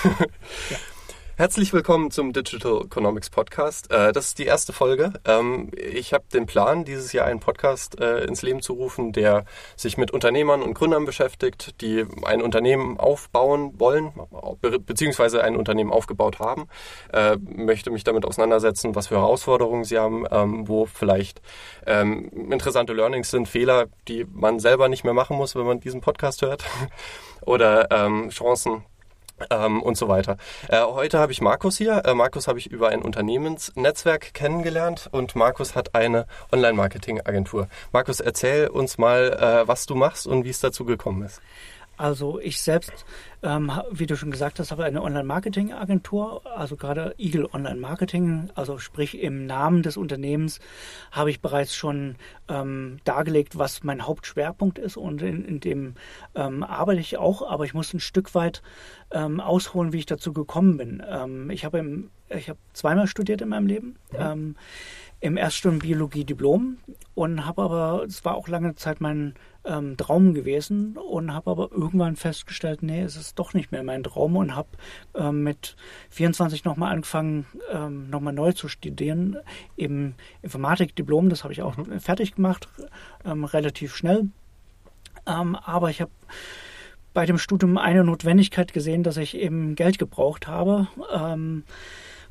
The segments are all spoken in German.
Herzlich willkommen zum Digital Economics Podcast. Äh, das ist die erste Folge. Ähm, ich habe den Plan, dieses Jahr einen Podcast äh, ins Leben zu rufen, der sich mit Unternehmern und Gründern beschäftigt, die ein Unternehmen aufbauen wollen, beziehungsweise ein Unternehmen aufgebaut haben. Äh, möchte mich damit auseinandersetzen, was für Herausforderungen sie haben, ähm, wo vielleicht ähm, interessante Learnings sind, Fehler, die man selber nicht mehr machen muss, wenn man diesen Podcast hört, oder Chancen, ähm, und so weiter. Äh, heute habe ich Markus hier. Äh, Markus habe ich über ein Unternehmensnetzwerk kennengelernt und Markus hat eine Online-Marketing-Agentur. Markus, erzähl uns mal, äh, was du machst und wie es dazu gekommen ist. Also ich selbst, ähm, wie du schon gesagt hast, habe eine Online-Marketing-Agentur, also gerade Eagle Online-Marketing, also sprich im Namen des Unternehmens habe ich bereits schon ähm, dargelegt, was mein Hauptschwerpunkt ist und in, in dem ähm, arbeite ich auch, aber ich muss ein Stück weit ähm, ausholen, wie ich dazu gekommen bin. Ähm, ich habe im, ich habe zweimal studiert in meinem Leben. Ja. Ähm, im Erststudium Biologie Diplom und habe aber, es war auch lange Zeit mein ähm, Traum gewesen und habe aber irgendwann festgestellt, nee, es ist doch nicht mehr mein Traum und habe ähm, mit 24 nochmal angefangen, ähm, nochmal neu zu studieren, eben Informatik-Diplom, das habe ich auch mhm. fertig gemacht, ähm, relativ schnell. Ähm, aber ich habe bei dem Studium eine Notwendigkeit gesehen, dass ich eben Geld gebraucht habe.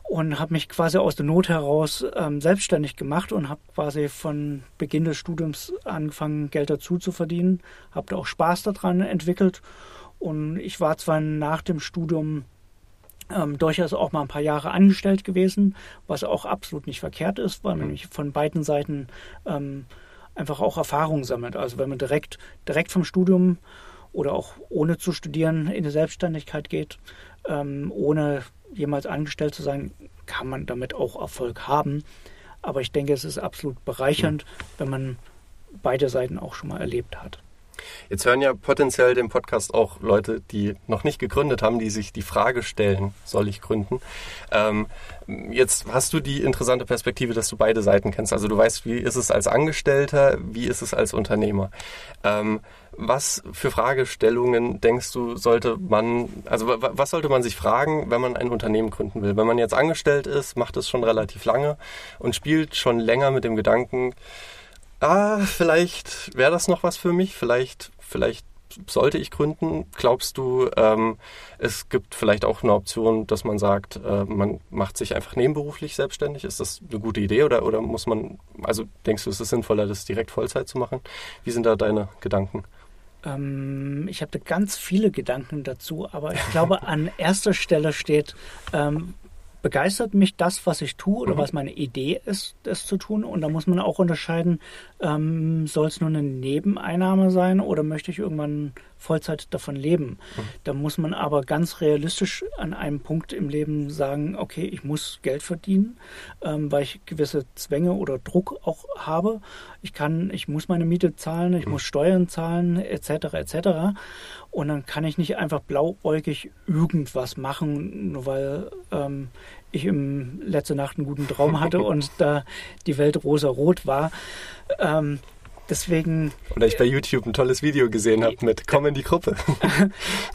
Und habe mich quasi aus der Not heraus ähm, selbstständig gemacht und habe quasi von Beginn des Studiums angefangen, Geld dazu zu verdienen, habe da auch Spaß daran entwickelt und ich war zwar nach dem Studium ähm, durchaus auch mal ein paar Jahre angestellt gewesen, was auch absolut nicht verkehrt ist, weil man mhm. nämlich von beiden Seiten ähm, einfach auch Erfahrung sammelt. Also wenn man direkt, direkt vom Studium oder auch ohne zu studieren in die Selbstständigkeit geht, ähm, ohne jemals angestellt zu sein, kann man damit auch Erfolg haben. Aber ich denke, es ist absolut bereichernd, wenn man beide Seiten auch schon mal erlebt hat. Jetzt hören ja potenziell den Podcast auch Leute, die noch nicht gegründet haben, die sich die Frage stellen, soll ich gründen? Ähm, jetzt hast du die interessante Perspektive, dass du beide Seiten kennst. Also du weißt, wie ist es als Angestellter, wie ist es als Unternehmer. Ähm, was für Fragestellungen denkst du, sollte man, also was sollte man sich fragen, wenn man ein Unternehmen gründen will? Wenn man jetzt angestellt ist, macht es schon relativ lange und spielt schon länger mit dem Gedanken, ah, vielleicht wäre das noch was für mich, vielleicht, vielleicht sollte ich gründen. Glaubst du, ähm, es gibt vielleicht auch eine Option, dass man sagt, äh, man macht sich einfach nebenberuflich selbstständig? Ist das eine gute Idee oder, oder muss man, also denkst du, ist es sinnvoller, das direkt Vollzeit zu machen? Wie sind da deine Gedanken? Ähm, ich habe ganz viele Gedanken dazu, aber ich glaube, an erster Stelle steht, ähm, begeistert mich das, was ich tue oder mhm. was meine Idee ist, das zu tun. Und da muss man auch unterscheiden, ähm, soll es nur eine Nebeneinnahme sein oder möchte ich irgendwann Vollzeit davon leben? Mhm. Da muss man aber ganz realistisch an einem Punkt im Leben sagen, okay, ich muss Geld verdienen, ähm, weil ich gewisse Zwänge oder Druck auch habe. Ich kann, ich muss meine Miete zahlen, ich mhm. muss Steuern zahlen, etc. etc. Und dann kann ich nicht einfach blauäugig irgendwas machen, nur weil ähm, ich im letzte Nacht einen guten Traum hatte und da die Welt rosa-rot war. Ähm, deswegen. Oder ich bei YouTube ein tolles Video gesehen habe mit Komm in die Gruppe.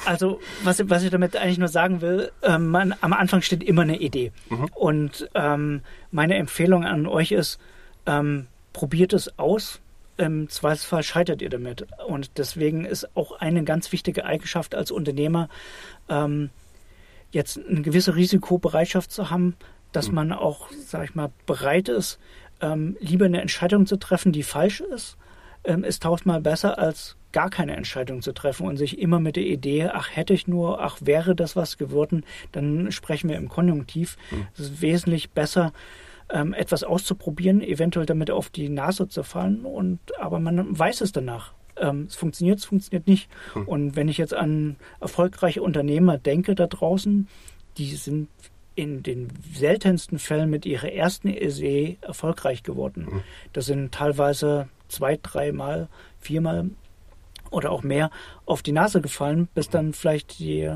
Also, was, was ich damit eigentlich nur sagen will, ähm, man, am Anfang steht immer eine Idee. Mhm. Und ähm, meine Empfehlung an euch ist, ähm, probiert es aus. Im Zweifelsfall scheitert ihr damit. Und deswegen ist auch eine ganz wichtige Eigenschaft als Unternehmer, ähm, jetzt eine gewisse Risikobereitschaft zu haben, dass mhm. man auch, sag ich mal, bereit ist, ähm, lieber eine Entscheidung zu treffen, die falsch ist, ähm, ist tausendmal besser, als gar keine Entscheidung zu treffen und sich immer mit der Idee, ach hätte ich nur, ach wäre das was geworden, dann sprechen wir im Konjunktiv. Mhm. Es ist wesentlich besser, ähm, etwas auszuprobieren, eventuell damit auf die Nase zu fallen und aber man weiß es danach. Ähm, es funktioniert, es funktioniert nicht. Mhm. Und wenn ich jetzt an erfolgreiche Unternehmer denke da draußen, die sind in den seltensten Fällen mit ihrer ersten Idee erfolgreich geworden. Mhm. Das sind teilweise zwei, dreimal, viermal oder auch mehr auf die Nase gefallen, bis dann vielleicht die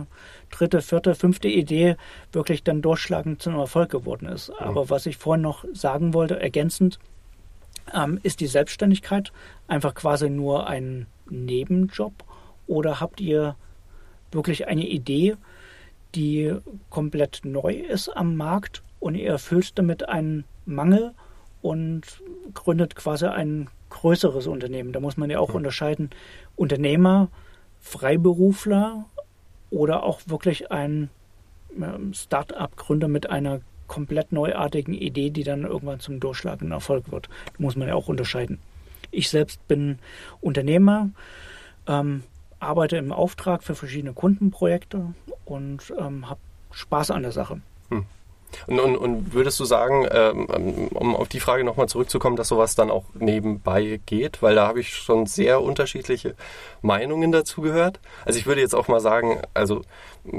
dritte, vierte, fünfte Idee wirklich dann durchschlagend zum Erfolg geworden ist. Aber was ich vorhin noch sagen wollte, ergänzend, ähm, ist die Selbstständigkeit einfach quasi nur ein Nebenjob oder habt ihr wirklich eine Idee, die komplett neu ist am Markt und ihr erfüllt damit einen Mangel und gründet quasi ein größeres Unternehmen. Da muss man ja auch mhm. unterscheiden, Unternehmer, Freiberufler oder auch wirklich ein ähm, Start-up-Gründer mit einer komplett neuartigen Idee, die dann irgendwann zum durchschlagenden Erfolg wird. Da muss man ja auch unterscheiden. Ich selbst bin Unternehmer, ähm, arbeite im Auftrag für verschiedene Kundenprojekte und ähm, habe Spaß an der Sache. Hm. Und, und, und, würdest du sagen, ähm, um auf die Frage nochmal zurückzukommen, dass sowas dann auch nebenbei geht? Weil da habe ich schon sehr unterschiedliche Meinungen dazu gehört. Also ich würde jetzt auch mal sagen, also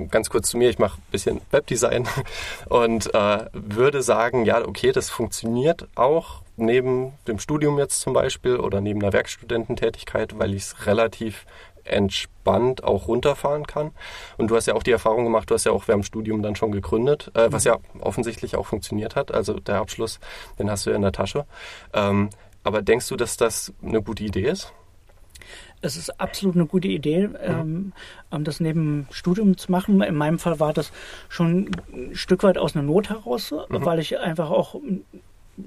ganz kurz zu mir, ich mache ein bisschen Webdesign und äh, würde sagen, ja, okay, das funktioniert auch neben dem Studium jetzt zum Beispiel oder neben einer Werkstudententätigkeit, weil ich es relativ entspannt auch runterfahren kann. Und du hast ja auch die Erfahrung gemacht, du hast ja auch während dem Studium dann schon gegründet, äh, was ja offensichtlich auch funktioniert hat. Also der Abschluss, den hast du ja in der Tasche. Ähm, aber denkst du, dass das eine gute Idee ist? Es ist absolut eine gute Idee, ähm, ähm das neben Studium zu machen. In meinem Fall war das schon ein Stück weit aus einer Not heraus, mhm. weil ich einfach auch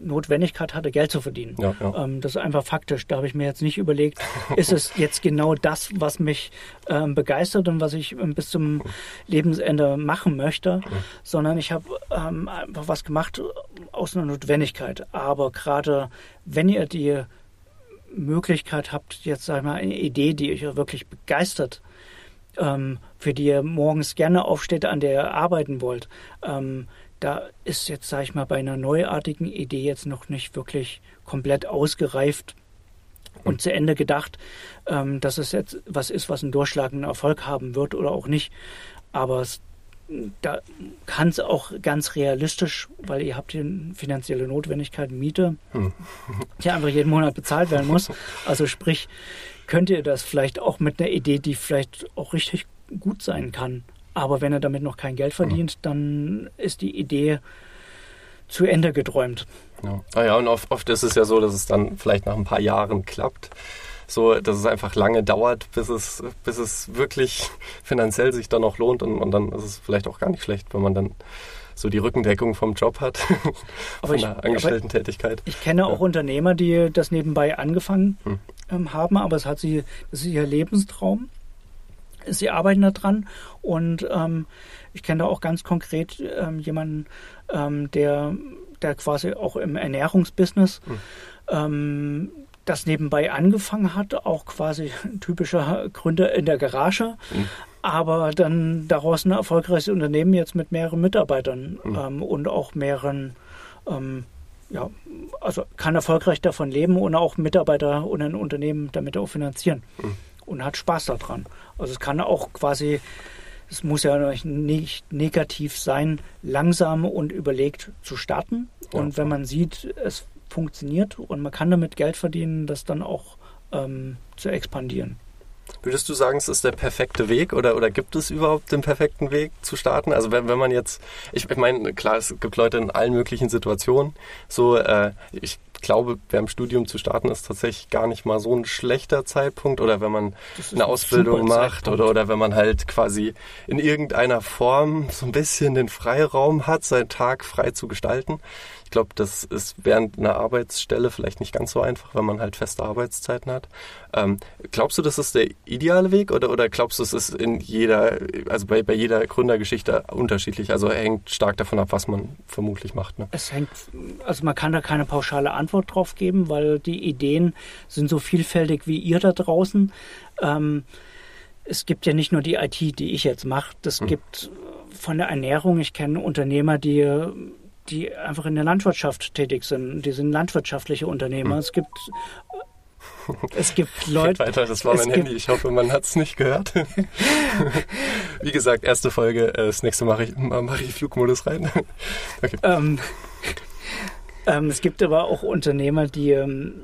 Notwendigkeit hatte, Geld zu verdienen. Ja, ja. Ähm, das ist einfach faktisch. Da habe ich mir jetzt nicht überlegt, ist es jetzt genau das, was mich ähm, begeistert und was ich ähm, bis zum Lebensende machen möchte, mhm. sondern ich habe ähm, einfach was gemacht aus einer Notwendigkeit. Aber gerade wenn ihr die Möglichkeit habt, jetzt sag ich mal eine Idee, die euch wirklich begeistert, ähm, für die ihr morgens gerne aufsteht, an der ihr arbeiten wollt, ähm, da ist jetzt, sage ich mal, bei einer neuartigen Idee jetzt noch nicht wirklich komplett ausgereift und zu Ende gedacht, ähm, dass es jetzt was ist, was einen durchschlagenden Erfolg haben wird oder auch nicht. Aber es, da kann es auch ganz realistisch, weil ihr habt hier finanzielle Notwendigkeiten, Miete, hm. die einfach jeden Monat bezahlt werden muss. Also sprich, könnt ihr das vielleicht auch mit einer Idee, die vielleicht auch richtig gut sein kann, aber wenn er damit noch kein Geld verdient, dann ist die Idee zu Ende geträumt. Ja. Ah ja, und oft, oft ist es ja so, dass es dann vielleicht nach ein paar Jahren klappt. So, dass es einfach lange dauert, bis es, bis es wirklich finanziell sich dann auch lohnt und, und dann ist es vielleicht auch gar nicht schlecht, wenn man dann so die Rückendeckung vom Job hat, von ich, der Angestellten-Tätigkeit. Ich kenne auch Unternehmer, die das nebenbei angefangen hm. ähm, haben, aber es hat sie, das ist ihr Lebenstraum sie arbeiten daran und ähm, ich kenne da auch ganz konkret ähm, jemanden, ähm, der, der quasi auch im Ernährungsbusiness mhm. das nebenbei angefangen hat, auch quasi ein typischer Gründer in der Garage, mhm. aber dann daraus ein erfolgreiches Unternehmen jetzt mit mehreren Mitarbeitern mhm. und auch mehreren ähm, ja, also kann erfolgreich davon leben und auch Mitarbeiter und ein Unternehmen damit auch finanzieren. Und hat Spaß daran. Also es kann auch quasi, es muss ja nicht negativ sein, langsam und überlegt zu starten. Und wenn man sieht, es funktioniert und man kann damit Geld verdienen, das dann auch ähm, zu expandieren. Würdest du sagen, es ist der perfekte Weg oder, oder gibt es überhaupt den perfekten Weg zu starten? Also wenn, wenn man jetzt, ich, ich meine, klar, es gibt Leute in allen möglichen Situationen. So, äh, ich glaube, während Studium zu starten ist tatsächlich gar nicht mal so ein schlechter Zeitpunkt oder wenn man eine Ausbildung macht oder, oder wenn man halt quasi in irgendeiner Form so ein bisschen den Freiraum hat, seinen Tag frei zu gestalten glaube, das ist während einer Arbeitsstelle vielleicht nicht ganz so einfach, wenn man halt feste Arbeitszeiten hat. Ähm, glaubst du, das ist der ideale Weg oder, oder glaubst du, es ist in jeder, also bei, bei jeder Gründergeschichte unterschiedlich? Also hängt stark davon ab, was man vermutlich macht. Ne? Es hängt, also man kann da keine pauschale Antwort drauf geben, weil die Ideen sind so vielfältig wie ihr da draußen. Ähm, es gibt ja nicht nur die IT, die ich jetzt mache. Es hm. gibt von der Ernährung, ich kenne Unternehmer, die die einfach in der Landwirtschaft tätig sind. Die sind landwirtschaftliche Unternehmer. Hm. Es gibt es gibt Leute. Weiter, das war mein Handy. Ich hoffe, man hat es nicht gehört. Wie gesagt, erste Folge. Äh, das nächste mache ich, mach ich Flugmodus rein. Okay. Ähm, ähm, es gibt aber auch Unternehmer, die ähm,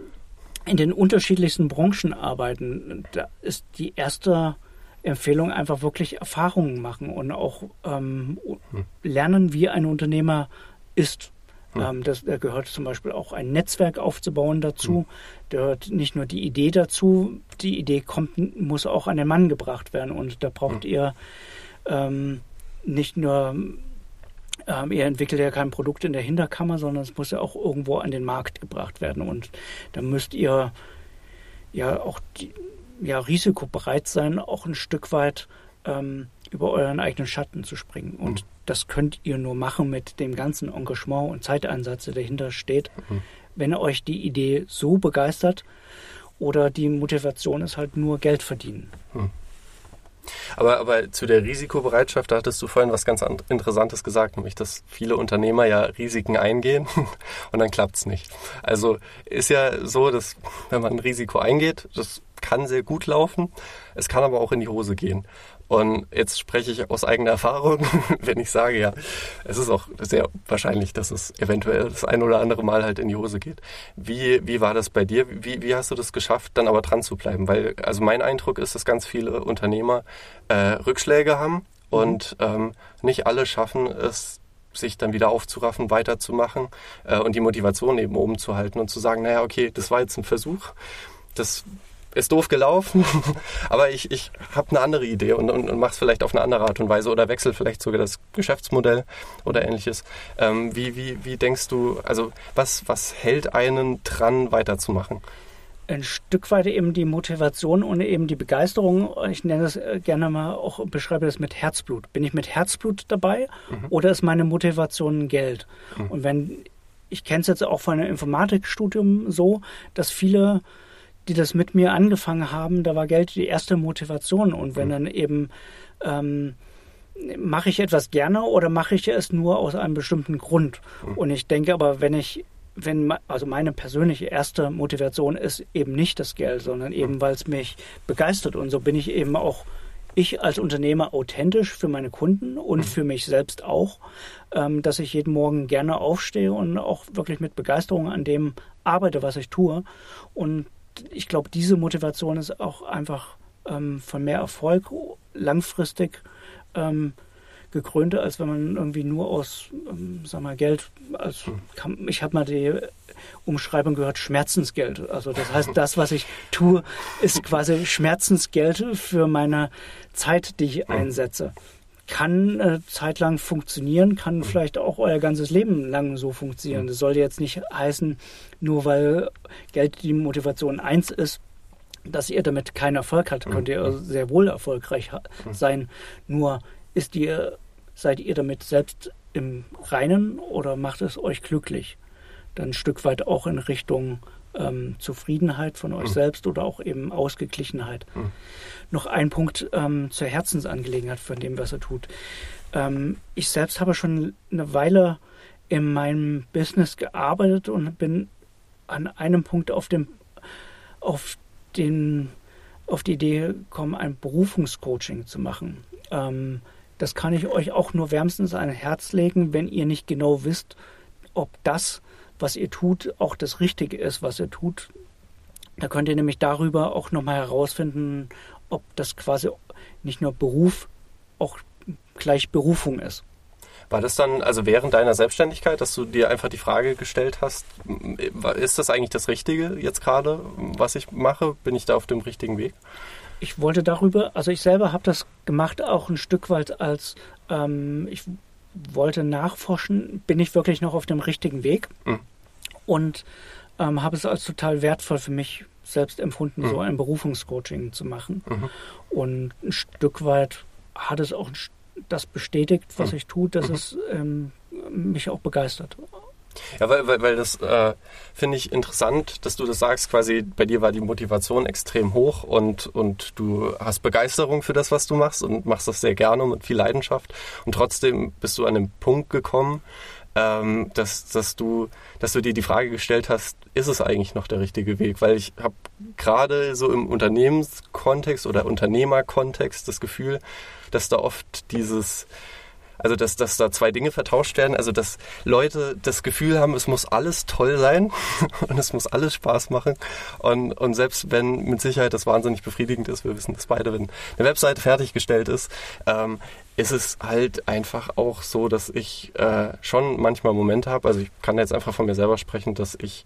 in den unterschiedlichsten Branchen arbeiten. Da ist die erste Empfehlung einfach wirklich Erfahrungen machen und auch ähm, hm. lernen, wie ein Unternehmer ist. Hm. Ähm, das, da gehört zum Beispiel auch ein Netzwerk aufzubauen dazu. Hm. Da gehört nicht nur die Idee dazu, die Idee kommt, muss auch an den Mann gebracht werden. Und da braucht hm. ihr ähm, nicht nur ähm, ihr entwickelt ja kein Produkt in der Hinterkammer, sondern es muss ja auch irgendwo an den Markt gebracht werden. Und da müsst ihr ja auch die, ja, risikobereit sein, auch ein Stück weit ähm, über euren eigenen Schatten zu springen. Und mhm. das könnt ihr nur machen mit dem ganzen Engagement und Zeiteinsatz, der dahinter steht, mhm. wenn euch die Idee so begeistert oder die Motivation ist halt nur Geld verdienen. Mhm. Aber, aber zu der Risikobereitschaft, da hattest du vorhin was ganz Interessantes gesagt, nämlich, dass viele Unternehmer ja Risiken eingehen und dann klappt es nicht. Also ist ja so, dass wenn man ein Risiko eingeht, das kann sehr gut laufen, es kann aber auch in die Hose gehen. Und jetzt spreche ich aus eigener Erfahrung, wenn ich sage, ja, es ist auch sehr wahrscheinlich, dass es eventuell das ein oder andere Mal halt in die Hose geht. Wie, wie war das bei dir? Wie, wie hast du das geschafft, dann aber dran zu bleiben? Weil, also mein Eindruck ist, dass ganz viele Unternehmer äh, Rückschläge haben und ähm, nicht alle schaffen es, sich dann wieder aufzuraffen, weiterzumachen äh, und die Motivation eben oben zu halten und zu sagen, naja, okay, das war jetzt ein Versuch. Das ist doof gelaufen, aber ich, ich habe eine andere Idee und, und, und mache es vielleicht auf eine andere Art und Weise oder wechsle vielleicht sogar das Geschäftsmodell oder ähnliches. Ähm, wie, wie, wie denkst du, also was, was hält einen dran, weiterzumachen? ein Stück weit eben die Motivation und eben die Begeisterung. Ich nenne das äh, gerne mal auch, beschreibe das mit Herzblut. Bin ich mit Herzblut dabei mhm. oder ist meine Motivation Geld? Mhm. Und wenn, ich kenne es jetzt auch von einem Informatikstudium so, dass viele die das mit mir angefangen haben, da war Geld die erste Motivation. Und wenn mhm. dann eben ähm, mache ich etwas gerne oder mache ich es nur aus einem bestimmten Grund? Mhm. Und ich denke aber, wenn ich, wenn, also meine persönliche erste Motivation ist eben nicht das Geld, sondern eben, mhm. weil es mich begeistert. Und so bin ich eben auch ich als Unternehmer authentisch für meine Kunden und für mich selbst auch, ähm, dass ich jeden Morgen gerne aufstehe und auch wirklich mit Begeisterung an dem arbeite, was ich tue. Und ich glaube, diese Motivation ist auch einfach ähm, von mehr Erfolg langfristig ähm, gekrönter, als wenn man irgendwie nur aus, ähm, sag mal, Geld, also kann, ich habe mal die Umschreibung gehört, Schmerzensgeld. Also das heißt, das, was ich tue, ist quasi Schmerzensgeld für meine Zeit, die ich einsetze kann eine Zeit lang funktionieren, kann vielleicht auch euer ganzes Leben lang so funktionieren. Das soll jetzt nicht heißen, nur weil Geld die Motivation eins ist, dass ihr damit keinen Erfolg habt, könnt ihr sehr wohl erfolgreich sein. Nur ist ihr, seid ihr damit selbst im Reinen oder macht es euch glücklich? Dann ein Stück weit auch in Richtung ähm, Zufriedenheit von euch mhm. selbst oder auch eben Ausgeglichenheit. Noch ein Punkt ähm, zur Herzensangelegenheit von dem, was er tut. Ähm, ich selbst habe schon eine Weile in meinem Business gearbeitet und bin an einem Punkt auf dem auf den auf die Idee gekommen, ein Berufungscoaching zu machen. Ähm, das kann ich euch auch nur wärmstens an Herz legen, wenn ihr nicht genau wisst, ob das was ihr tut, auch das Richtige ist, was ihr tut. Da könnt ihr nämlich darüber auch nochmal herausfinden, ob das quasi nicht nur Beruf, auch gleich Berufung ist. War das dann, also während deiner Selbstständigkeit, dass du dir einfach die Frage gestellt hast, ist das eigentlich das Richtige jetzt gerade, was ich mache? Bin ich da auf dem richtigen Weg? Ich wollte darüber, also ich selber habe das gemacht, auch ein Stück weit als, ähm, ich wollte nachforschen, bin ich wirklich noch auf dem richtigen Weg mhm. und ähm, habe es als total wertvoll für mich selbst empfunden, mhm. so ein Berufungscoaching zu machen. Mhm. Und ein Stück weit hat es auch das bestätigt, was mhm. ich tue, dass mhm. es ähm, mich auch begeistert. Ja, weil, weil, weil das äh, finde ich interessant, dass du das sagst, quasi bei dir war die Motivation extrem hoch und, und du hast Begeisterung für das, was du machst und machst das sehr gerne und mit viel Leidenschaft und trotzdem bist du an den Punkt gekommen, ähm, dass, dass, du, dass du dir die Frage gestellt hast, ist es eigentlich noch der richtige Weg? Weil ich habe gerade so im Unternehmenskontext oder Unternehmerkontext das Gefühl, dass da oft dieses also, dass, dass da zwei Dinge vertauscht werden. Also, dass Leute das Gefühl haben, es muss alles toll sein und es muss alles Spaß machen. Und, und selbst wenn mit Sicherheit das wahnsinnig befriedigend ist, wir wissen das beide, wenn eine Webseite fertiggestellt ist, ähm, ist es halt einfach auch so, dass ich äh, schon manchmal Momente habe, also ich kann jetzt einfach von mir selber sprechen, dass ich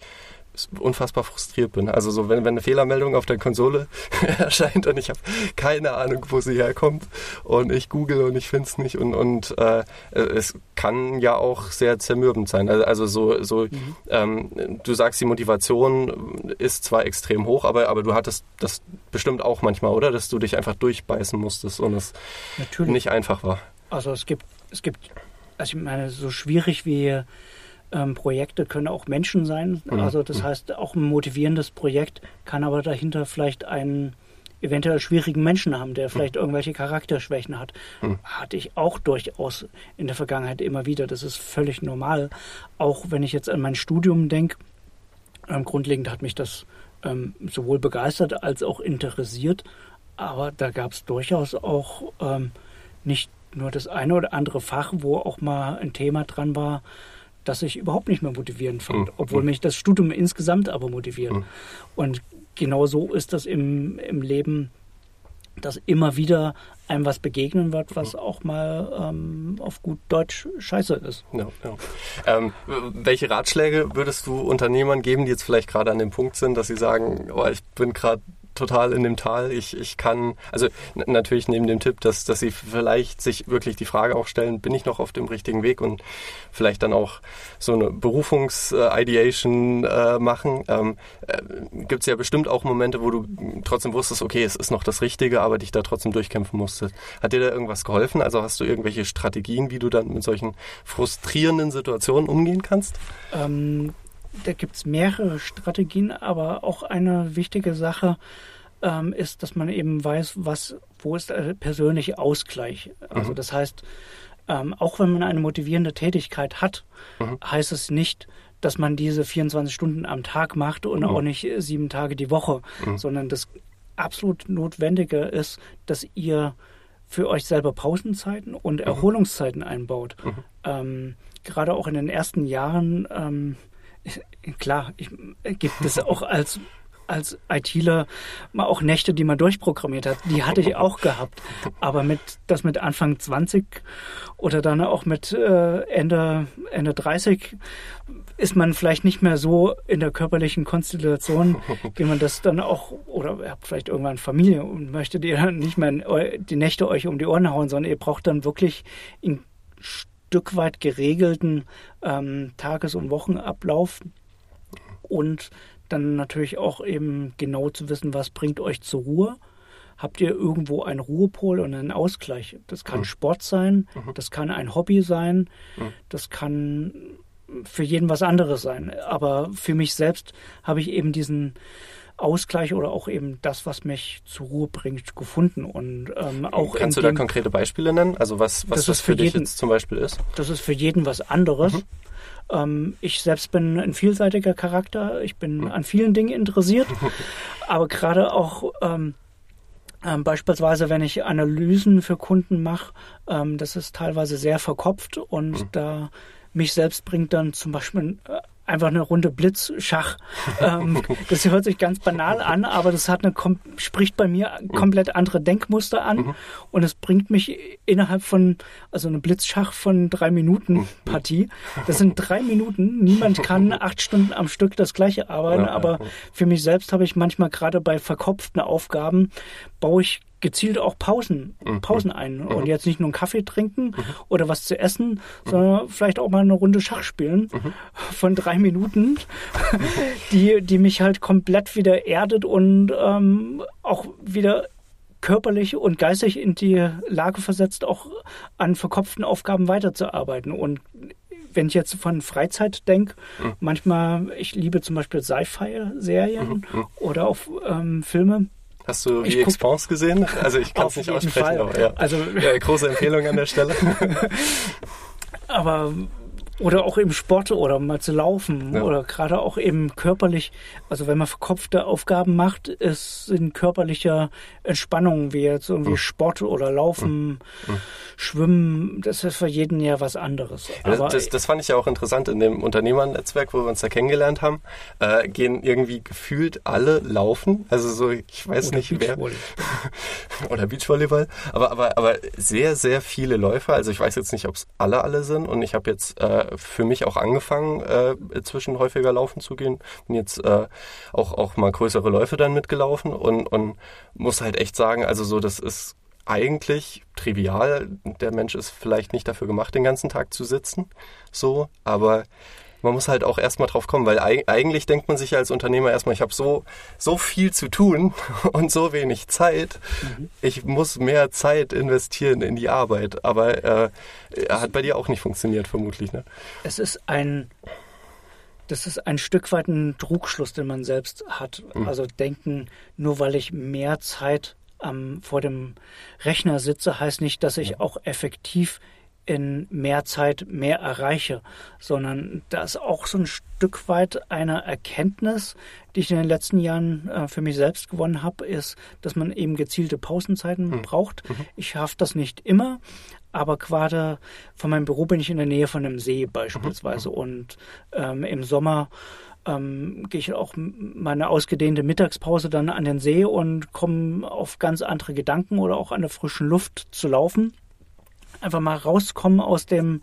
unfassbar frustriert bin. Also so, wenn, wenn eine Fehlermeldung auf der Konsole erscheint und ich habe keine Ahnung, wo sie herkommt und ich google und ich finde es nicht und, und äh, es kann ja auch sehr zermürbend sein. Also, also so, so mhm. ähm, du sagst, die Motivation ist zwar extrem hoch, aber, aber du hattest das bestimmt auch manchmal, oder? Dass du dich einfach durchbeißen musstest und es Natürlich. nicht einfach war. Also es gibt, es gibt, also ich meine, so schwierig wie ähm, Projekte können auch Menschen sein. Mhm. Also das mhm. heißt, auch ein motivierendes Projekt kann aber dahinter vielleicht einen eventuell schwierigen Menschen haben, der vielleicht mhm. irgendwelche Charakterschwächen hat. Mhm. Hatte ich auch durchaus in der Vergangenheit immer wieder. Das ist völlig normal. Auch wenn ich jetzt an mein Studium denke, ähm, grundlegend hat mich das ähm, sowohl begeistert als auch interessiert. Aber da gab es durchaus auch ähm, nicht nur das eine oder andere Fach, wo auch mal ein Thema dran war, das ich überhaupt nicht mehr motivierend fand, mhm. obwohl mich das Studium insgesamt aber motiviert. Mhm. Und genau so ist das im, im Leben, dass immer wieder einem was begegnen wird, was mhm. auch mal ähm, auf gut Deutsch scheiße ist. Ja, ja. Ähm, welche Ratschläge würdest du Unternehmern geben, die jetzt vielleicht gerade an dem Punkt sind, dass sie sagen, oh, ich bin gerade total in dem Tal. Ich, ich kann, also natürlich neben dem Tipp, dass, dass sie vielleicht sich wirklich die Frage auch stellen, bin ich noch auf dem richtigen Weg und vielleicht dann auch so eine Berufungs-Ideation äh, machen. Ähm, äh, Gibt es ja bestimmt auch Momente, wo du trotzdem wusstest, okay, es ist noch das Richtige, aber dich da trotzdem durchkämpfen musstest. Hat dir da irgendwas geholfen? Also hast du irgendwelche Strategien, wie du dann mit solchen frustrierenden Situationen umgehen kannst? Ähm, da gibt es mehrere Strategien, aber auch eine wichtige Sache ähm, ist, dass man eben weiß, was, wo ist der persönliche Ausgleich. Also mhm. das heißt, ähm, auch wenn man eine motivierende Tätigkeit hat, mhm. heißt es nicht, dass man diese 24 Stunden am Tag macht und mhm. auch nicht sieben Tage die Woche, mhm. sondern das absolut Notwendige ist, dass ihr für euch selber Pausenzeiten und mhm. Erholungszeiten einbaut. Mhm. Ähm, gerade auch in den ersten Jahren ähm, klar, ich, gibt es auch als als ITler mal auch Nächte, die man durchprogrammiert hat. Die hatte ich auch gehabt. Aber mit das mit Anfang 20 oder dann auch mit äh, Ende, Ende 30 ist man vielleicht nicht mehr so in der körperlichen Konstellation, wie man das dann auch, oder ihr habt vielleicht irgendwann Familie und möchtet ihr dann nicht mehr die Nächte euch um die Ohren hauen, sondern ihr braucht dann wirklich in Stück weit geregelten ähm, Tages- und Wochenablauf und dann natürlich auch eben genau zu wissen, was bringt euch zur Ruhe. Habt ihr irgendwo einen Ruhepol und einen Ausgleich? Das kann mhm. Sport sein, mhm. das kann ein Hobby sein, mhm. das kann für jeden was anderes sein. Aber für mich selbst habe ich eben diesen Ausgleich oder auch eben das, was mich zur Ruhe bringt, gefunden. Und ähm, auch Kannst du da konkrete Beispiele nennen? Also was, was das, das für, für dich jetzt zum Beispiel ist? Das ist für jeden was anderes. Mhm. Ähm, ich selbst bin ein vielseitiger Charakter. Ich bin mhm. an vielen Dingen interessiert. aber gerade auch ähm, ähm, beispielsweise, wenn ich Analysen für Kunden mache, ähm, das ist teilweise sehr verkopft und mhm. da mich selbst bringt dann zum Beispiel äh, einfach eine Runde Blitzschach. Ähm, das hört sich ganz banal an, aber das hat eine spricht bei mir komplett andere Denkmuster an mhm. und es bringt mich innerhalb von also eine Blitzschach von drei Minuten mhm. Partie. Das sind drei Minuten. Niemand kann acht Stunden am Stück das gleiche arbeiten, aber für mich selbst habe ich manchmal gerade bei verkopften Aufgaben baue ich gezielt auch Pausen, mhm. Pausen ein. Mhm. Und jetzt nicht nur einen Kaffee trinken mhm. oder was zu essen, sondern vielleicht auch mal eine Runde Schach spielen von drei Minuten, die, die mich halt komplett wieder erdet und ähm, auch wieder körperlich und geistig in die Lage versetzt, auch an verkopften Aufgaben weiterzuarbeiten. Und wenn ich jetzt von Freizeit denke, mhm. manchmal, ich liebe zum Beispiel Sci-Fi-Serien mhm. oder auch ähm, Filme Hast du die Expanse gesehen? Also ich kann es nicht aussprechen, Fall. aber ja. Also, ja, große Empfehlung an der Stelle. aber oder auch im Sport oder mal zu laufen ja. oder gerade auch eben körperlich. Also wenn man verkopfte Aufgaben macht, ist in körperlicher Entspannung, wie jetzt irgendwie mhm. Sport oder Laufen, mhm. Schwimmen, das ist für jeden ja was anderes. Aber das, das, fand ich ja auch interessant in dem Unternehmernetzwerk, wo wir uns da kennengelernt haben, äh, gehen irgendwie gefühlt alle laufen. Also so, ich weiß oder nicht wer. oder Beachvolleyball. Aber, aber, aber sehr, sehr viele Läufer. Also ich weiß jetzt nicht, ob es alle alle sind und ich habe jetzt äh, für mich auch angefangen, äh, zwischen häufiger laufen zu gehen. Bin jetzt äh, auch, auch mal größere Läufe dann mitgelaufen und, und muss halt echt sagen, also so, das ist eigentlich trivial. Der Mensch ist vielleicht nicht dafür gemacht, den ganzen Tag zu sitzen, so, aber man muss halt auch erstmal drauf kommen, weil eigentlich denkt man sich ja als Unternehmer erstmal, ich habe so, so viel zu tun und so wenig Zeit. Mhm. Ich muss mehr Zeit investieren in die Arbeit. Aber äh, hat bei dir auch nicht funktioniert, vermutlich. Ne? Es ist ein das ist ein Stück weit ein Trugschluss, den man selbst hat. Mhm. Also denken, nur weil ich mehr Zeit am, vor dem Rechner sitze, heißt nicht, dass ich auch effektiv in mehr Zeit mehr erreiche, sondern da ist auch so ein Stück weit eine Erkenntnis, die ich in den letzten Jahren äh, für mich selbst gewonnen habe, ist, dass man eben gezielte Pausenzeiten mhm. braucht. Mhm. Ich schaffe das nicht immer, aber gerade von meinem Büro bin ich in der Nähe von einem See beispielsweise mhm. und ähm, im Sommer ähm, gehe ich auch meine ausgedehnte Mittagspause dann an den See und komme auf ganz andere Gedanken oder auch an der frischen Luft zu laufen einfach mal rauskommen aus dem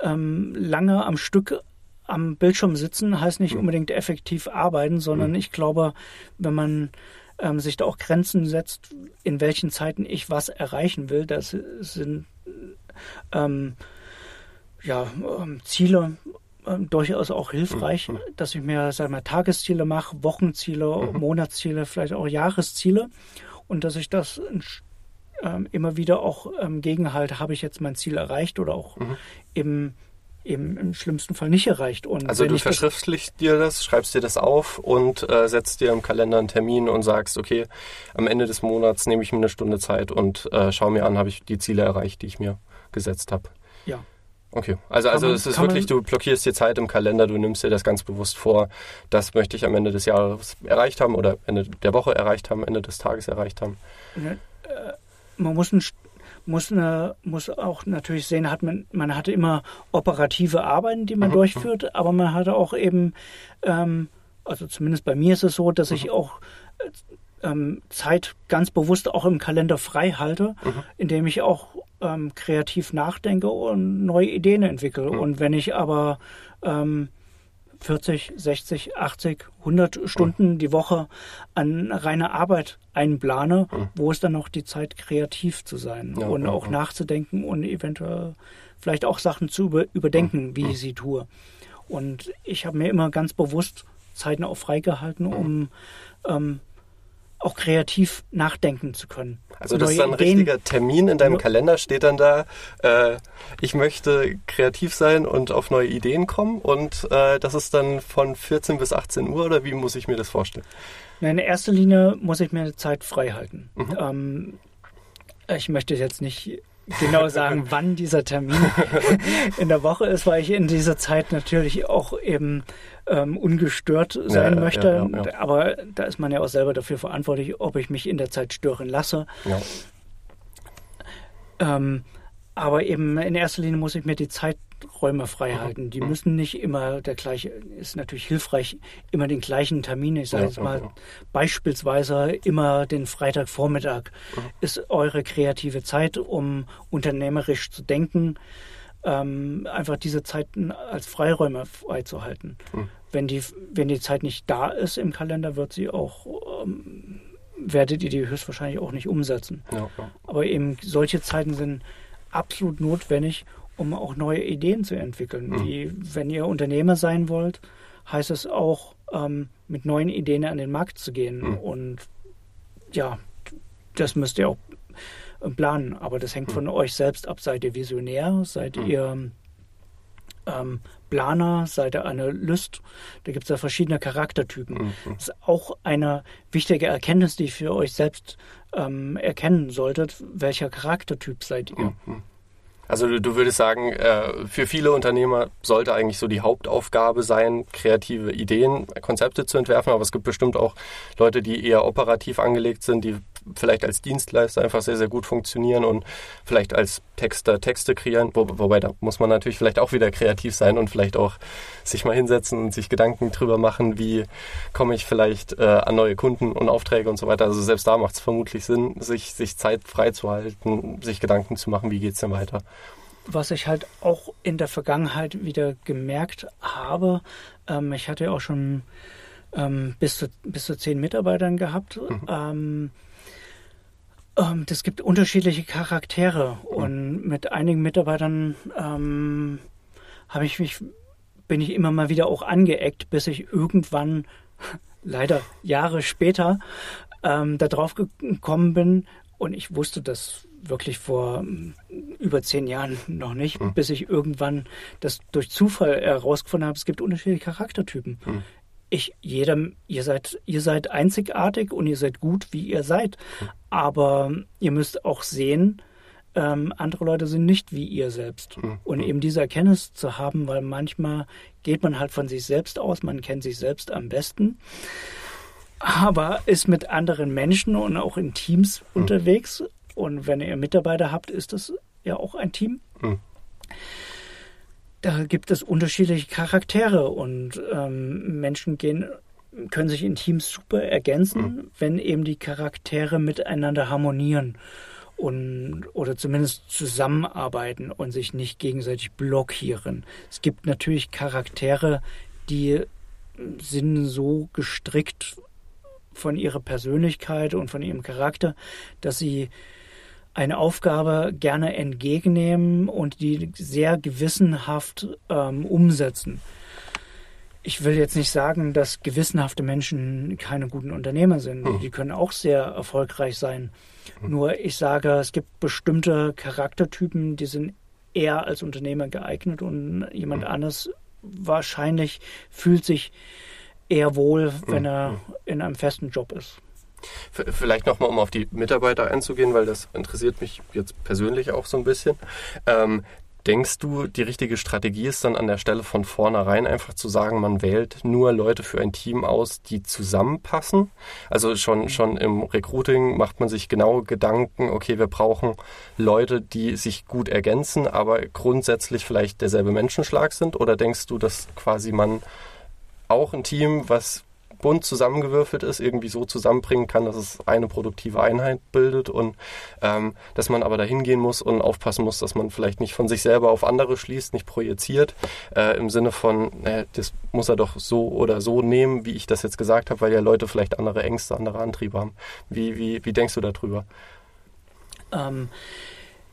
ähm, lange am Stück am Bildschirm sitzen, heißt nicht unbedingt effektiv arbeiten, sondern ich glaube, wenn man ähm, sich da auch Grenzen setzt, in welchen Zeiten ich was erreichen will, das sind ähm, ja, ähm, Ziele ähm, durchaus auch hilfreich, mhm. dass ich mir, sag mal, Tagesziele mache, Wochenziele, mhm. Monatsziele, vielleicht auch Jahresziele und dass ich das ein ähm, immer wieder auch ähm, gegenhalte, habe ich jetzt mein Ziel erreicht oder auch mhm. im, im, im, schlimmsten Fall nicht erreicht. Und also du verschriftlichst dir das, schreibst dir das auf und äh, setzt dir im Kalender einen Termin und sagst, okay, am Ende des Monats nehme ich mir eine Stunde Zeit und äh, schaue mir an, habe ich die Ziele erreicht, die ich mir gesetzt habe. Ja. Okay, also, also man, es ist wirklich, du blockierst dir Zeit im Kalender, du nimmst dir das ganz bewusst vor, das möchte ich am Ende des Jahres erreicht haben oder Ende der Woche erreicht haben, Ende des Tages erreicht haben. Ne, äh, man muss, ein, muss, eine, muss auch natürlich sehen, hat man, man hatte immer operative Arbeiten, die man mhm. durchführt, aber man hatte auch eben, ähm, also zumindest bei mir ist es so, dass ich mhm. auch ähm, Zeit ganz bewusst auch im Kalender frei halte, mhm. indem ich auch ähm, kreativ nachdenke und neue Ideen entwickle. Mhm. Und wenn ich aber ähm, 40, 60, 80, 100 Stunden die Woche an reine Arbeit einplane, mhm. wo ist dann noch die Zeit, kreativ zu sein ja, und ja, auch ja. nachzudenken und eventuell vielleicht auch Sachen zu über, überdenken, mhm. wie ich sie tue. Und ich habe mir immer ganz bewusst Zeiten auch freigehalten, um ähm, auch kreativ nachdenken zu können. Also das ist dann ein richtiger Termin in deinem Kalender, steht dann da, äh, ich möchte kreativ sein und auf neue Ideen kommen und äh, das ist dann von 14 bis 18 Uhr oder wie muss ich mir das vorstellen? In erster Linie muss ich mir Zeit frei halten. Mhm. Ähm, ich möchte jetzt nicht genau sagen, wann dieser Termin in der Woche ist, weil ich in dieser Zeit natürlich auch eben ähm, ungestört sein ja, möchte. Ja, ja, Aber da ist man ja auch selber dafür verantwortlich, ob ich mich in der Zeit stören lasse. Ähm, aber eben in erster Linie muss ich mir die Zeiträume frei halten. Die mhm. müssen nicht immer der gleiche, ist natürlich hilfreich, immer den gleichen Termin. Ich sage jetzt mal beispielsweise immer den Freitagvormittag mhm. ist eure kreative Zeit, um unternehmerisch zu denken. Ähm, einfach diese Zeiten als Freiräume freizuhalten. Mhm. Wenn, die, wenn die Zeit nicht da ist im Kalender, wird sie auch, ähm, werdet ihr die höchstwahrscheinlich auch nicht umsetzen. Aber eben solche Zeiten sind absolut notwendig, um auch neue Ideen zu entwickeln. Mhm. Wie, wenn ihr Unternehmer sein wollt, heißt es auch, ähm, mit neuen Ideen an den Markt zu gehen. Mhm. Und ja, das müsst ihr auch planen. Aber das hängt mhm. von euch selbst ab. Seid ihr Visionär? Seid mhm. ihr ähm, Planer? Seid ihr Analyst? Da gibt es ja verschiedene Charaktertypen. Mhm. Das ist auch eine wichtige Erkenntnis, die ihr für euch selbst ähm, erkennen solltet. Welcher Charaktertyp seid ihr? Mhm. Also du, du würdest sagen, äh, für viele Unternehmer sollte eigentlich so die Hauptaufgabe sein, kreative Ideen, Konzepte zu entwerfen, aber es gibt bestimmt auch Leute, die eher operativ angelegt sind, die vielleicht als Dienstleister einfach sehr, sehr gut funktionieren und vielleicht als Texter Texte kreieren, wo, wobei da muss man natürlich vielleicht auch wieder kreativ sein und vielleicht auch sich mal hinsetzen und sich Gedanken drüber machen, wie komme ich vielleicht äh, an neue Kunden und Aufträge und so weiter. Also selbst da macht es vermutlich Sinn, sich, sich Zeit freizuhalten, sich Gedanken zu machen, wie geht es denn weiter. was ich halt auch in der Vergangenheit wieder gemerkt habe, ähm, ich hatte ja auch schon ähm, bis, zu, bis zu zehn Mitarbeitern gehabt. Mhm. Ähm, ähm das gibt unterschiedliche Charaktere mhm. und mit einigen Mitarbeitern ähm, habe ich mich, bin ich immer mal wieder auch angeeckt, bis ich irgendwann, leider Jahre später, ähm, da drauf gekommen bin und ich wusste das wirklich vor mm, über zehn Jahren noch nicht, mhm. bis ich irgendwann das durch Zufall herausgefunden habe, es gibt unterschiedliche Charaktertypen. Mhm. Ich, jeder, ihr seid, ihr seid einzigartig und ihr seid gut, wie ihr seid. Aber ihr müsst auch sehen, ähm, andere Leute sind nicht wie ihr selbst. Mhm. Und eben diese Erkenntnis zu haben, weil manchmal geht man halt von sich selbst aus, man kennt sich selbst am besten, aber ist mit anderen Menschen und auch in Teams mhm. unterwegs und wenn ihr Mitarbeiter habt, ist das ja auch ein Team. Da gibt es unterschiedliche Charaktere und ähm, Menschen gehen, können sich in Teams super ergänzen, hm. wenn eben die Charaktere miteinander harmonieren und oder zumindest zusammenarbeiten und sich nicht gegenseitig blockieren. Es gibt natürlich Charaktere, die sind so gestrickt von ihrer Persönlichkeit und von ihrem Charakter, dass sie eine Aufgabe gerne entgegennehmen und die sehr gewissenhaft ähm, umsetzen. Ich will jetzt nicht sagen, dass gewissenhafte Menschen keine guten Unternehmer sind. Hm. Die können auch sehr erfolgreich sein. Hm. Nur ich sage, es gibt bestimmte Charaktertypen, die sind eher als Unternehmer geeignet und jemand hm. anderes wahrscheinlich fühlt sich eher wohl, wenn hm. er hm. in einem festen Job ist. Vielleicht nochmal, um auf die Mitarbeiter einzugehen, weil das interessiert mich jetzt persönlich auch so ein bisschen. Ähm, denkst du, die richtige Strategie ist dann an der Stelle von vornherein einfach zu sagen, man wählt nur Leute für ein Team aus, die zusammenpassen? Also schon, schon im Recruiting macht man sich genau Gedanken, okay, wir brauchen Leute, die sich gut ergänzen, aber grundsätzlich vielleicht derselbe Menschenschlag sind? Oder denkst du, dass quasi man auch ein Team, was bunt zusammengewürfelt ist, irgendwie so zusammenbringen kann, dass es eine produktive Einheit bildet und ähm, dass man aber dahin gehen muss und aufpassen muss, dass man vielleicht nicht von sich selber auf andere schließt, nicht projiziert, äh, im Sinne von, äh, das muss er doch so oder so nehmen, wie ich das jetzt gesagt habe, weil ja Leute vielleicht andere Ängste, andere Antriebe haben. Wie, wie, wie denkst du darüber? Ähm,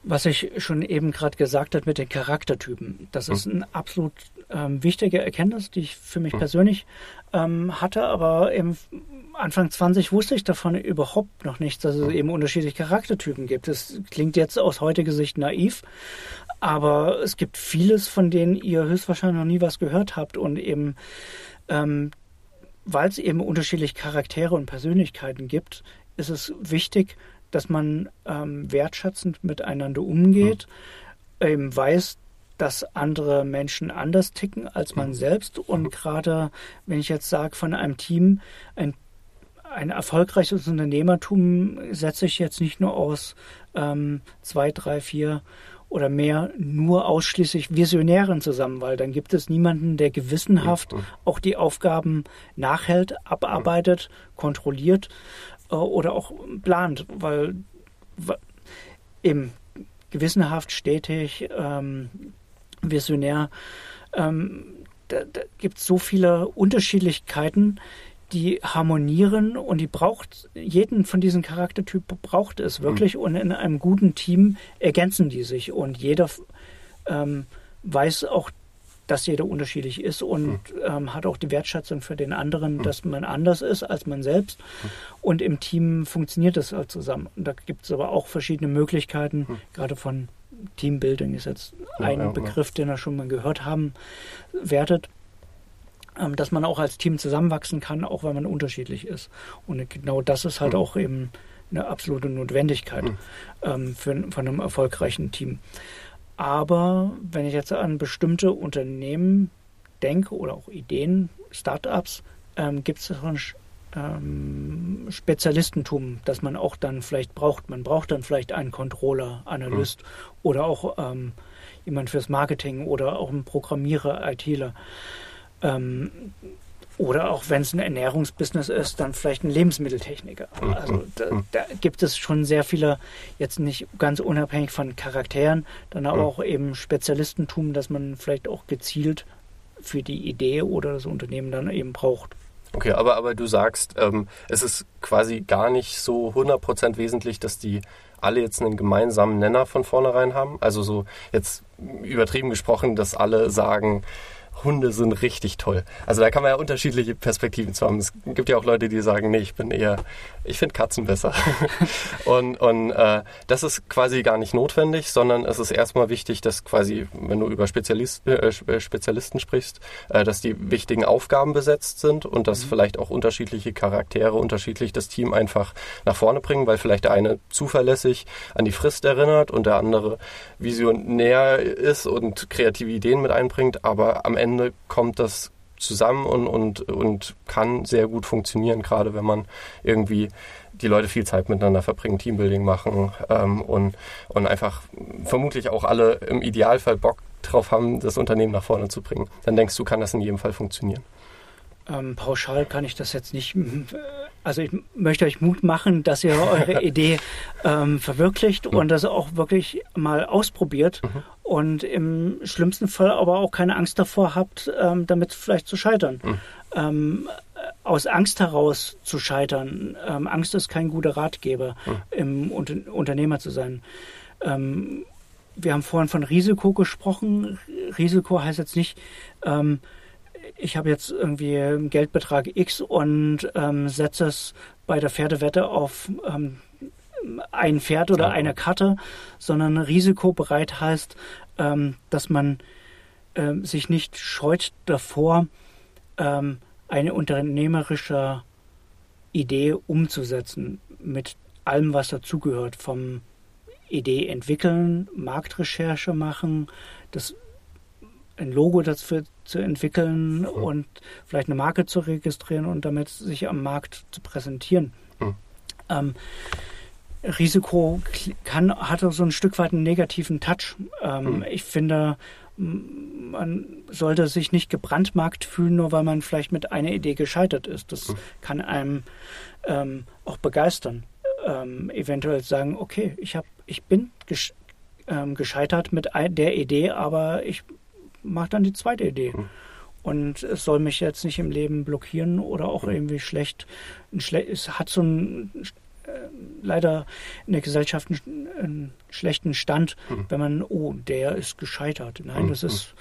was ich schon eben gerade gesagt habe mit den Charaktertypen, das ist hm. ein absolut ähm, wichtige Erkenntnis, die ich für mich hm. persönlich ähm, hatte, aber im Anfang 20 wusste ich davon überhaupt noch nichts, dass es hm. eben unterschiedliche Charaktertypen gibt. Das klingt jetzt aus heutiger Sicht naiv, aber es gibt vieles, von denen ihr höchstwahrscheinlich noch nie was gehört habt und eben ähm, weil es eben unterschiedliche Charaktere und Persönlichkeiten gibt, ist es wichtig, dass man ähm, wertschätzend miteinander umgeht, mhm. eben weiß, dass andere Menschen anders ticken als man mhm. selbst. Und mhm. gerade wenn ich jetzt sage, von einem Team, ein, ein erfolgreiches Unternehmertum setze ich jetzt nicht nur aus ähm, zwei, drei, vier oder mehr nur ausschließlich Visionären zusammen, weil dann gibt es niemanden, der gewissenhaft mhm. auch die Aufgaben nachhält, abarbeitet, kontrolliert äh, oder auch plant, weil eben gewissenhaft, stetig, ähm, visionär, ähm, da, da gibt es so viele Unterschiedlichkeiten, die harmonieren und die braucht, jeden von diesen Charaktertypen braucht es wirklich mhm. und in einem guten Team ergänzen die sich und jeder ähm, weiß auch dass jeder unterschiedlich ist und mhm. ähm, hat auch die Wertschätzung für den anderen, mhm. dass man anders ist als man selbst. Mhm. Und im Team funktioniert das halt zusammen. Und da gibt es aber auch verschiedene Möglichkeiten, hm. gerade von Teambuilding ist jetzt ein ja, Begriff, den wir schon mal gehört haben, wertet ähm, dass man auch als Team zusammenwachsen kann, auch wenn man unterschiedlich ist. Und genau das ist halt hm. auch eben eine absolute Notwendigkeit hm. ähm, für, von einem erfolgreichen Team. Aber wenn ich jetzt an bestimmte Unternehmen denke oder auch Ideen, Startups, ähm, gibt es schon ähm, Spezialistentum, das man auch dann vielleicht braucht. Man braucht dann vielleicht einen Controller, Analyst mhm. oder auch ähm, jemand fürs Marketing oder auch einen Programmierer, ITler. Ähm, oder auch wenn es ein Ernährungsbusiness ist, dann vielleicht ein Lebensmitteltechniker. Mhm. Also da, mhm. da, gibt es schon sehr viele, jetzt nicht ganz unabhängig von Charakteren, dann aber auch eben Spezialistentum, dass man vielleicht auch gezielt für die Idee oder das Unternehmen dann eben braucht. Okay, aber, aber du sagst, ähm, es ist quasi gar nicht so 100% wesentlich, dass die alle jetzt einen gemeinsamen Nenner von vornherein haben. Also so jetzt übertrieben gesprochen, dass alle sagen, Hunde sind richtig toll. Also da kann man ja unterschiedliche Perspektiven zu haben. Es gibt ja auch Leute, die sagen, nee, ich bin eher, ich finde Katzen besser. und und äh, das ist quasi gar nicht notwendig, sondern es ist erstmal wichtig, dass quasi, wenn du über Spezialist, äh, äh, Spezialisten sprichst, äh, dass die wichtigen Aufgaben besetzt sind und dass mhm. vielleicht auch unterschiedliche Charaktere unterschiedlich das Team einfach nach vorne bringen, weil vielleicht der eine zuverlässig an die Frist erinnert und der andere visionär ist und kreative Ideen mit einbringt, aber am Ende Ende kommt das zusammen und, und, und kann sehr gut funktionieren, gerade wenn man irgendwie die Leute viel Zeit miteinander verbringen, Teambuilding machen ähm, und, und einfach vermutlich auch alle im Idealfall Bock drauf haben, das Unternehmen nach vorne zu bringen. Dann denkst du, kann das in jedem Fall funktionieren. Ähm, pauschal kann ich das jetzt nicht. Also ich möchte euch Mut machen, dass ihr eure Idee ähm, verwirklicht mhm. und das auch wirklich mal ausprobiert mhm. Und im schlimmsten Fall aber auch keine Angst davor habt, ähm, damit vielleicht zu scheitern. Mhm. Ähm, aus Angst heraus zu scheitern. Ähm, Angst ist kein guter Ratgeber, mhm. im Unter Unternehmer zu sein. Ähm, wir haben vorhin von Risiko gesprochen. Risiko heißt jetzt nicht, ähm, ich habe jetzt irgendwie Geldbetrag X und ähm, setze es bei der Pferdewette auf ähm, ein Pferd oder eine Karte, sondern risikobereit heißt, ähm, dass man ähm, sich nicht scheut davor, ähm, eine unternehmerische Idee umzusetzen mit allem, was dazugehört, vom Idee entwickeln, Marktrecherche machen, das ein Logo dafür zu entwickeln mhm. und vielleicht eine Marke zu registrieren und damit sich am Markt zu präsentieren. Mhm. Ähm, Risiko kann, hat so ein Stück weit einen negativen Touch. Ähm, mhm. Ich finde, man sollte sich nicht gebrandmarkt fühlen, nur weil man vielleicht mit einer Idee gescheitert ist. Das mhm. kann einem ähm, auch begeistern. Ähm, eventuell sagen, okay, ich, hab, ich bin gesch ähm, gescheitert mit der Idee, aber ich mache dann die zweite Idee. Mhm. Und es soll mich jetzt nicht im Leben blockieren oder auch mhm. irgendwie schlecht. Schle es hat so ein leider in der Gesellschaft einen, einen schlechten Stand, mhm. wenn man, oh, der ist gescheitert. Nein, mhm. das ist,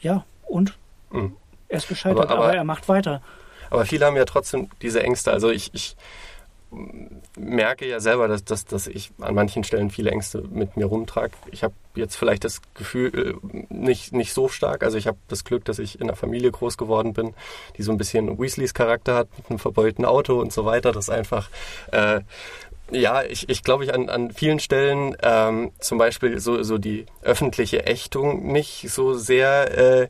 ja, und? Mhm. Er ist gescheitert, aber, aber, aber, er macht weiter. Aber viele haben ja trotzdem diese Ängste. Also ich, ich merke ja selber, dass, dass, dass ich an manchen Stellen viele Ängste mit mir rumtrage. Ich habe jetzt vielleicht das Gefühl äh, nicht, nicht so stark. Also ich habe das Glück, dass ich in einer Familie groß geworden bin, die so ein bisschen Weasleys Charakter hat, mit einem verbeulten Auto und so weiter. Das einfach äh, ja, ich, ich glaube, ich an, an vielen Stellen ähm, zum Beispiel so, so die öffentliche Ächtung nicht so sehr, äh,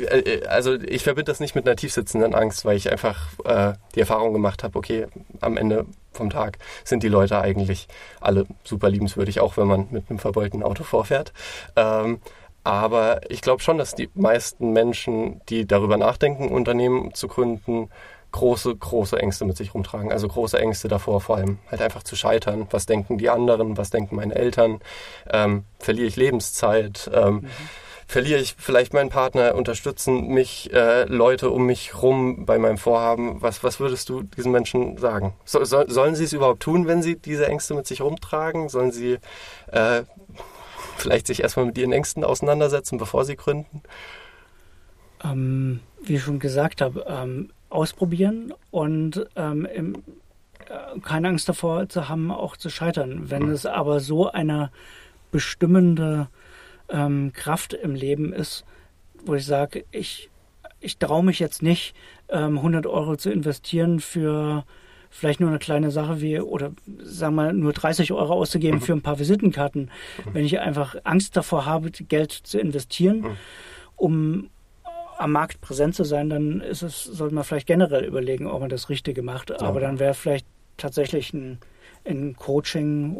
äh, also ich verbinde das nicht mit einer tiefsitzenden Angst, weil ich einfach äh, die Erfahrung gemacht habe, okay, am Ende vom Tag sind die Leute eigentlich alle super liebenswürdig, auch wenn man mit einem verbeulten Auto vorfährt. Ähm, aber ich glaube schon, dass die meisten Menschen, die darüber nachdenken, Unternehmen zu gründen, große, große Ängste mit sich rumtragen. Also große Ängste davor, vor allem halt einfach zu scheitern. Was denken die anderen? Was denken meine Eltern? Ähm, verliere ich Lebenszeit? Ähm, mhm. Verliere ich vielleicht meinen Partner? Unterstützen mich äh, Leute um mich rum bei meinem Vorhaben? Was, was würdest du diesen Menschen sagen? So, so, sollen sie es überhaupt tun, wenn sie diese Ängste mit sich rumtragen? Sollen sie äh, vielleicht sich erstmal mit ihren Ängsten auseinandersetzen, bevor sie gründen? Ähm, wie ich schon gesagt habe, ähm, ausprobieren und ähm, im, äh, keine Angst davor zu haben, auch zu scheitern. Wenn es aber so eine bestimmende ähm, Kraft im Leben ist, wo ich sage, ich, ich traue mich jetzt nicht, ähm, 100 Euro zu investieren für vielleicht nur eine kleine Sache wie, oder sagen wir nur 30 Euro auszugeben mhm. für ein paar Visitenkarten, mhm. wenn ich einfach Angst davor habe, Geld zu investieren, mhm. um am Markt präsent zu sein, dann ist es, sollte man vielleicht generell überlegen, ob man das Richtige macht. Ja. Aber dann wäre vielleicht tatsächlich ein, ein Coaching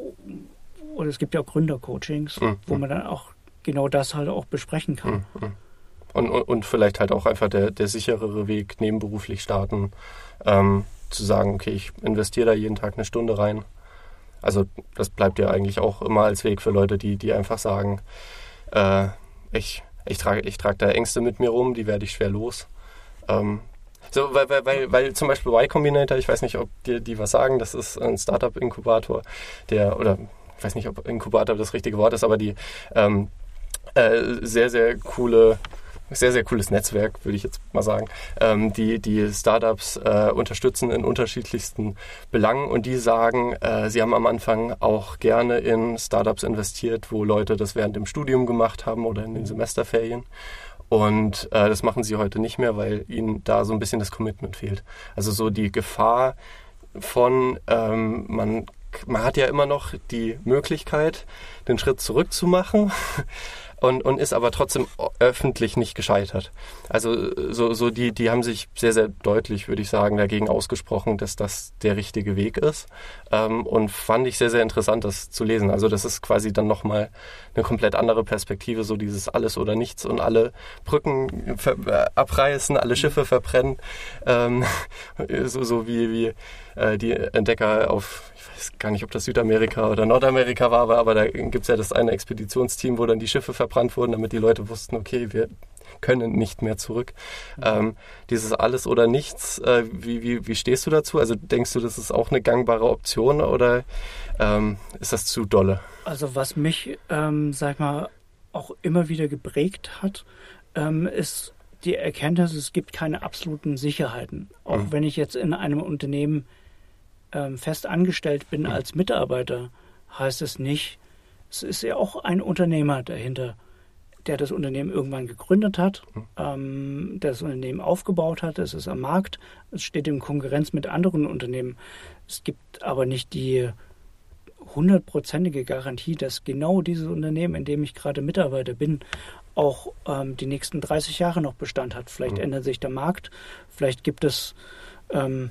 oder es gibt ja auch Gründercoachings, mhm. wo man dann auch genau das halt auch besprechen kann. Mhm. und, und vielleicht halt auch einfach der, der sicherere Weg, nebenberuflich starten, ähm, zu sagen, okay, ich investiere da jeden Tag eine Stunde rein. Also das bleibt ja eigentlich auch immer als Weg für Leute, die, die einfach sagen, äh, ich, ich trage ich trag da Ängste mit mir rum, die werde ich schwer los. Ähm, so, weil, weil, weil, weil zum Beispiel Y Combinator, ich weiß nicht, ob dir die was sagen, das ist ein Startup-Inkubator, der, oder ich weiß nicht, ob Inkubator das richtige Wort ist, aber die ähm, äh, sehr, sehr coole sehr, sehr cooles Netzwerk, würde ich jetzt mal sagen, ähm, die die Startups äh, unterstützen in unterschiedlichsten Belangen und die sagen, äh, sie haben am Anfang auch gerne in Startups investiert, wo Leute das während dem Studium gemacht haben oder in den Semesterferien und äh, das machen sie heute nicht mehr, weil ihnen da so ein bisschen das Commitment fehlt. Also so die Gefahr von, ähm, man, man hat ja immer noch die Möglichkeit, den Schritt zurück zu machen. Und, und ist aber trotzdem öffentlich nicht gescheitert. Also so, so die, die haben sich sehr, sehr deutlich, würde ich sagen, dagegen ausgesprochen, dass das der richtige Weg ist. Ähm, und fand ich sehr, sehr interessant, das zu lesen. Also das ist quasi dann nochmal eine komplett andere Perspektive, so dieses alles oder nichts und alle Brücken äh, abreißen, alle Schiffe verbrennen. Ähm, so, so wie, wie äh, die Entdecker auf weiß gar nicht, ob das Südamerika oder Nordamerika war, aber da gibt es ja das eine Expeditionsteam, wo dann die Schiffe verbrannt wurden, damit die Leute wussten, okay, wir können nicht mehr zurück. Mhm. Ähm, dieses Alles oder Nichts, äh, wie, wie, wie stehst du dazu? Also denkst du, das ist auch eine gangbare Option oder ähm, ist das zu dolle? Also was mich, ähm, sag mal, auch immer wieder geprägt hat, ähm, ist die Erkenntnis, es gibt keine absoluten Sicherheiten. Auch mhm. wenn ich jetzt in einem Unternehmen ähm, fest angestellt bin als Mitarbeiter, heißt es nicht, es ist ja auch ein Unternehmer dahinter, der das Unternehmen irgendwann gegründet hat, ähm, der das Unternehmen aufgebaut hat, es ist am Markt, es steht in Konkurrenz mit anderen Unternehmen. Es gibt aber nicht die hundertprozentige Garantie, dass genau dieses Unternehmen, in dem ich gerade Mitarbeiter bin, auch ähm, die nächsten 30 Jahre noch Bestand hat. Vielleicht mhm. ändert sich der Markt, vielleicht gibt es ähm,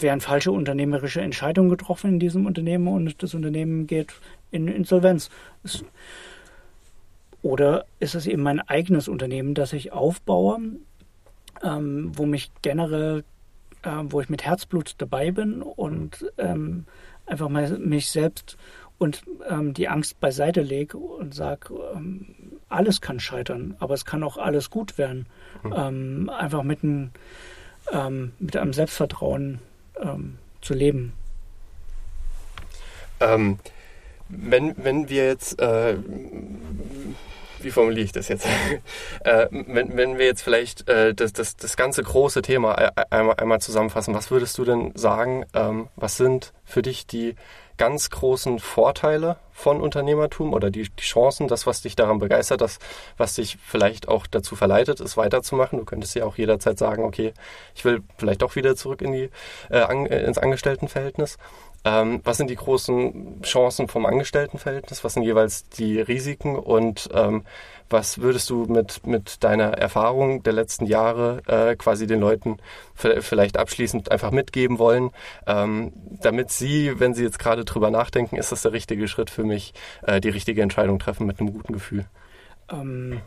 werden falsche unternehmerische Entscheidungen getroffen in diesem Unternehmen und das Unternehmen geht in Insolvenz. Es, oder ist es eben mein eigenes Unternehmen, das ich aufbaue, ähm, wo mich generell, äh, wo ich mit Herzblut dabei bin und ähm, einfach mal mich selbst und ähm, die Angst beiseite lege und sage, ähm, alles kann scheitern, aber es kann auch alles gut werden. Mhm. einfach mit einem ähm, mit einem Selbstvertrauen ähm, zu leben. Ähm, wenn, wenn wir jetzt, äh, wie formuliere ich das jetzt? äh, wenn, wenn wir jetzt vielleicht äh, das, das, das ganze große Thema einmal, einmal zusammenfassen, was würdest du denn sagen, ähm, was sind für dich die ganz großen Vorteile von Unternehmertum oder die, die Chancen, das, was dich daran begeistert, das, was dich vielleicht auch dazu verleitet, es weiterzumachen. Du könntest ja auch jederzeit sagen, okay, ich will vielleicht doch wieder zurück in die, äh, an, äh, ins Angestelltenverhältnis. Ähm, was sind die großen Chancen vom Angestelltenverhältnis? Was sind jeweils die Risiken? Und ähm, was würdest du mit, mit deiner Erfahrung der letzten Jahre äh, quasi den Leuten vielleicht abschließend einfach mitgeben wollen, ähm, damit sie, wenn sie jetzt gerade drüber nachdenken, ist das der richtige Schritt für mich, äh, die richtige Entscheidung treffen mit einem guten Gefühl? Ähm,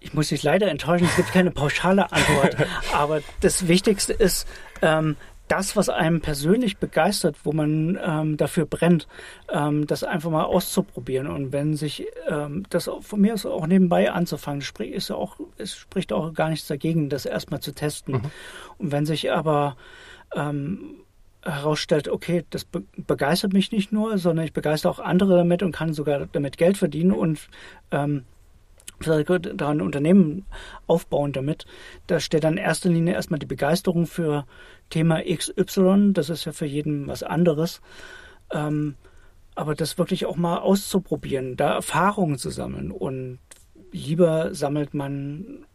ich muss dich leider enttäuschen, es gibt keine pauschale Antwort. aber das Wichtigste ist, ähm, das, was einem persönlich begeistert, wo man ähm, dafür brennt, ähm, das einfach mal auszuprobieren. Und wenn sich ähm, das von mir aus auch nebenbei anzufangen, sprich, ist ja auch, es spricht auch gar nichts dagegen, das erstmal zu testen. Mhm. Und wenn sich aber ähm, herausstellt, okay, das be begeistert mich nicht nur, sondern ich begeistere auch andere damit und kann sogar damit Geld verdienen und ähm, da ein Unternehmen aufbauen damit. Da steht dann in erster Linie erstmal die Begeisterung für Thema XY. Das ist ja für jeden was anderes. Ähm, aber das wirklich auch mal auszuprobieren, da Erfahrungen zu sammeln. Und lieber sammelt man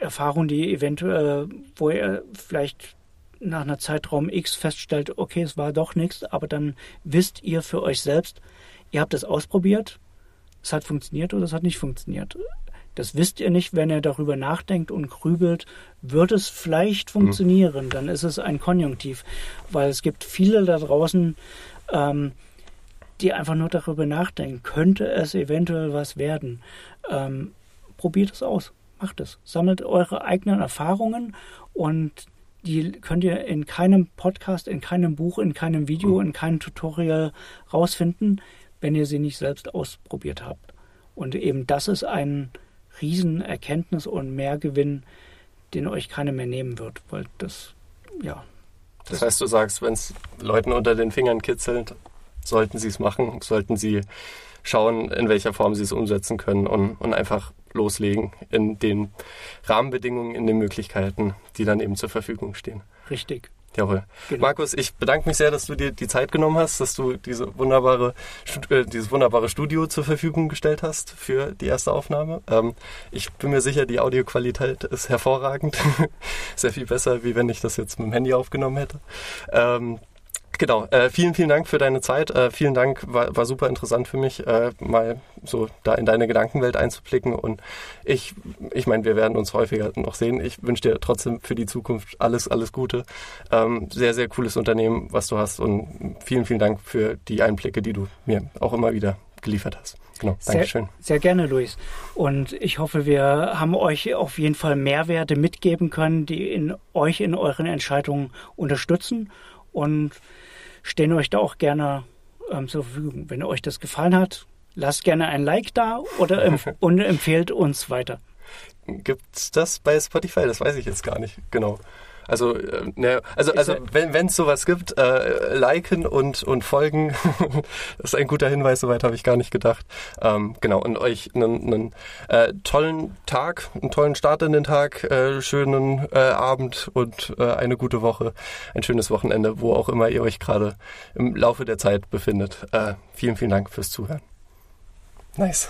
Erfahrungen, die eventuell, wo er vielleicht nach einer Zeitraum X feststellt, okay, es war doch nichts, aber dann wisst ihr für euch selbst, ihr habt es ausprobiert, es hat funktioniert oder es hat nicht funktioniert. Das wisst ihr nicht, wenn ihr darüber nachdenkt und grübelt, wird es vielleicht funktionieren, dann ist es ein Konjunktiv, weil es gibt viele da draußen, ähm, die einfach nur darüber nachdenken, könnte es eventuell was werden. Ähm, probiert es aus. Macht es. Sammelt eure eigenen Erfahrungen und die könnt ihr in keinem Podcast, in keinem Buch, in keinem Video, in keinem Tutorial rausfinden, wenn ihr sie nicht selbst ausprobiert habt. Und eben das ist ein Riesenerkenntnis und Mehrgewinn, den euch keiner mehr nehmen wird, weil das, ja. Das, das heißt, du sagst, wenn es Leuten unter den Fingern kitzelt, sollten sie es machen, sollten sie schauen, in welcher Form sie es umsetzen können und, und einfach loslegen in den Rahmenbedingungen, in den Möglichkeiten, die dann eben zur Verfügung stehen. Richtig. Jawohl. Genau. Markus, ich bedanke mich sehr, dass du dir die Zeit genommen hast, dass du diese wunderbare, äh, dieses wunderbare Studio zur Verfügung gestellt hast für die erste Aufnahme. Ähm, ich bin mir sicher, die Audioqualität ist hervorragend. Sehr viel besser, wie wenn ich das jetzt mit dem Handy aufgenommen hätte. Ähm, Genau, äh, vielen, vielen Dank für deine Zeit. Äh, vielen Dank, war, war super interessant für mich, äh, mal so da in deine Gedankenwelt einzublicken. Und ich, ich meine, wir werden uns häufiger noch sehen. Ich wünsche dir trotzdem für die Zukunft alles, alles Gute. Ähm, sehr, sehr cooles Unternehmen, was du hast. Und vielen, vielen Dank für die Einblicke, die du mir auch immer wieder geliefert hast. Genau, Dankeschön. Sehr, sehr gerne, Luis. Und ich hoffe, wir haben euch auf jeden Fall Mehrwerte mitgeben können, die in euch in euren Entscheidungen unterstützen. Und stehen euch da auch gerne ähm, zur Verfügung. Wenn euch das gefallen hat, lasst gerne ein Like da oder empf und empfehlt uns weiter. Gibt's das bei Spotify? Das weiß ich jetzt gar nicht genau. Also, äh, ne, also, also wenn es sowas gibt, äh, liken und, und folgen, das ist ein guter Hinweis, soweit habe ich gar nicht gedacht. Ähm, genau, und euch einen, einen äh, tollen Tag, einen tollen Start in den Tag, äh, schönen äh, Abend und äh, eine gute Woche, ein schönes Wochenende, wo auch immer ihr euch gerade im Laufe der Zeit befindet. Äh, vielen, vielen Dank fürs Zuhören. Nice.